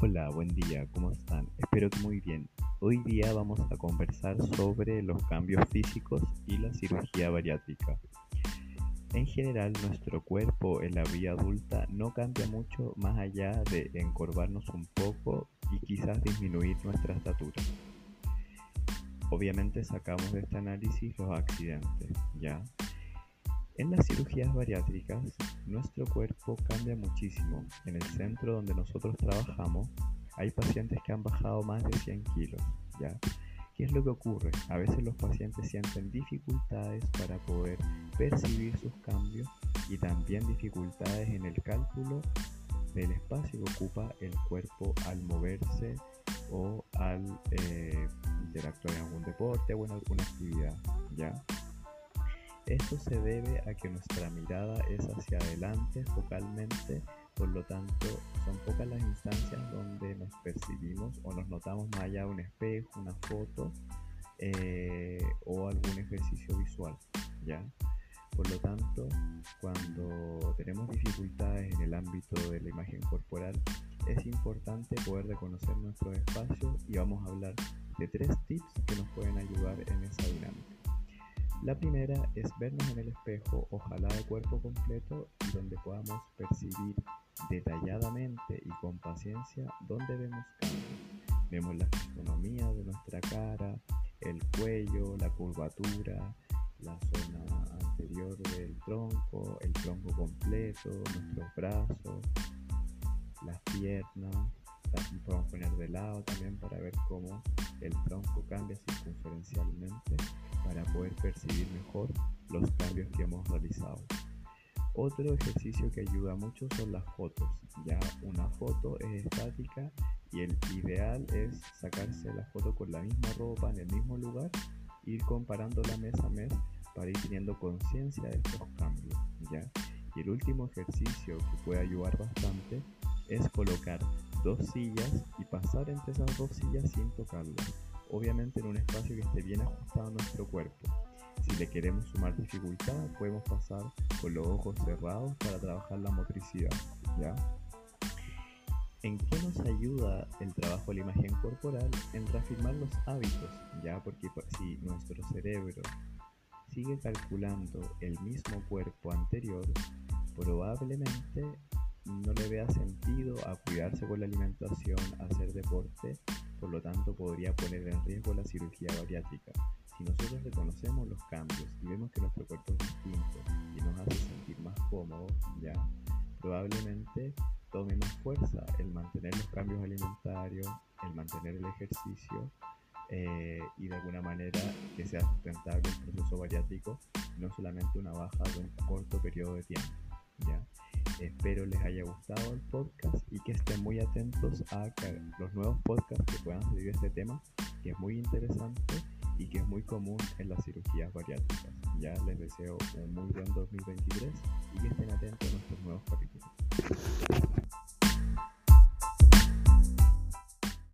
Hola, buen día, ¿cómo están? Espero que muy bien. Hoy día vamos a conversar sobre los cambios físicos y la cirugía bariátrica. En general, nuestro cuerpo en la vida adulta no cambia mucho más allá de encorvarnos un poco y quizás disminuir nuestra estatura. Obviamente sacamos de este análisis los accidentes, ¿ya? En las cirugías bariátricas, nuestro cuerpo cambia muchísimo. En el centro donde nosotros trabajamos, hay pacientes que han bajado más de 100 kilos, ¿ya? ¿Qué es lo que ocurre? A veces los pacientes sienten dificultades para poder percibir sus cambios y también dificultades en el cálculo del espacio que ocupa el cuerpo al moverse o al eh, interactuar en algún deporte o en alguna actividad, ¿ya? Esto se debe a que nuestra mirada es hacia adelante focalmente, por lo tanto son pocas las instancias donde nos percibimos o nos notamos más allá de un espejo, una foto eh, o algún ejercicio visual. ¿ya? Por lo tanto, cuando tenemos dificultades en el ámbito de la imagen corporal, es importante poder reconocer nuestros espacios y vamos a hablar de tres tips que nos pueden ayudar en esa dinámica. La primera es vernos en el espejo, ojalá de cuerpo completo, donde podamos percibir detalladamente y con paciencia dónde vemos cambios. Vemos la fisonomía de nuestra cara, el cuello, la curvatura, la zona anterior del tronco, el tronco completo, nuestros brazos, las piernas. También podemos poner de lado también para ver cómo el tronco cambia circunferencialmente para poder percibir mejor los cambios que hemos realizado. Otro ejercicio que ayuda mucho son las fotos. Ya una foto es estática y el ideal es sacarse la foto con la misma ropa en el mismo lugar, ir comparándola mes a mes para ir teniendo conciencia de estos cambios. ¿ya? Y el último ejercicio que puede ayudar bastante es colocar dos sillas y pasar entre esas dos sillas sin tocarlas obviamente en un espacio que esté bien ajustado a nuestro cuerpo. Si le queremos sumar dificultad, podemos pasar con los ojos cerrados para trabajar la motricidad. ¿ya? ¿En qué nos ayuda el trabajo de la imagen corporal? En reafirmar los hábitos, ¿ya? Porque si nuestro cerebro sigue calculando el mismo cuerpo anterior, probablemente no le vea sentido a cuidarse con la alimentación, a hacer deporte por lo tanto podría poner en riesgo la cirugía bariátrica. Si nosotros reconocemos los cambios y vemos que nuestro cuerpo es distinto y nos hace sentir más cómodos, ya probablemente tome más fuerza el mantener los cambios alimentarios, el mantener el ejercicio eh, y de alguna manera que sea sustentable el proceso bariátrico, no solamente una baja de un corto periodo de tiempo. Espero les haya gustado el podcast y que estén muy atentos a los nuevos podcasts que puedan salir de este tema, que es muy interesante y que es muy común en las cirugías bariátricas. Ya les deseo un muy buen 2023 y que estén atentos a nuestros nuevos capítulos.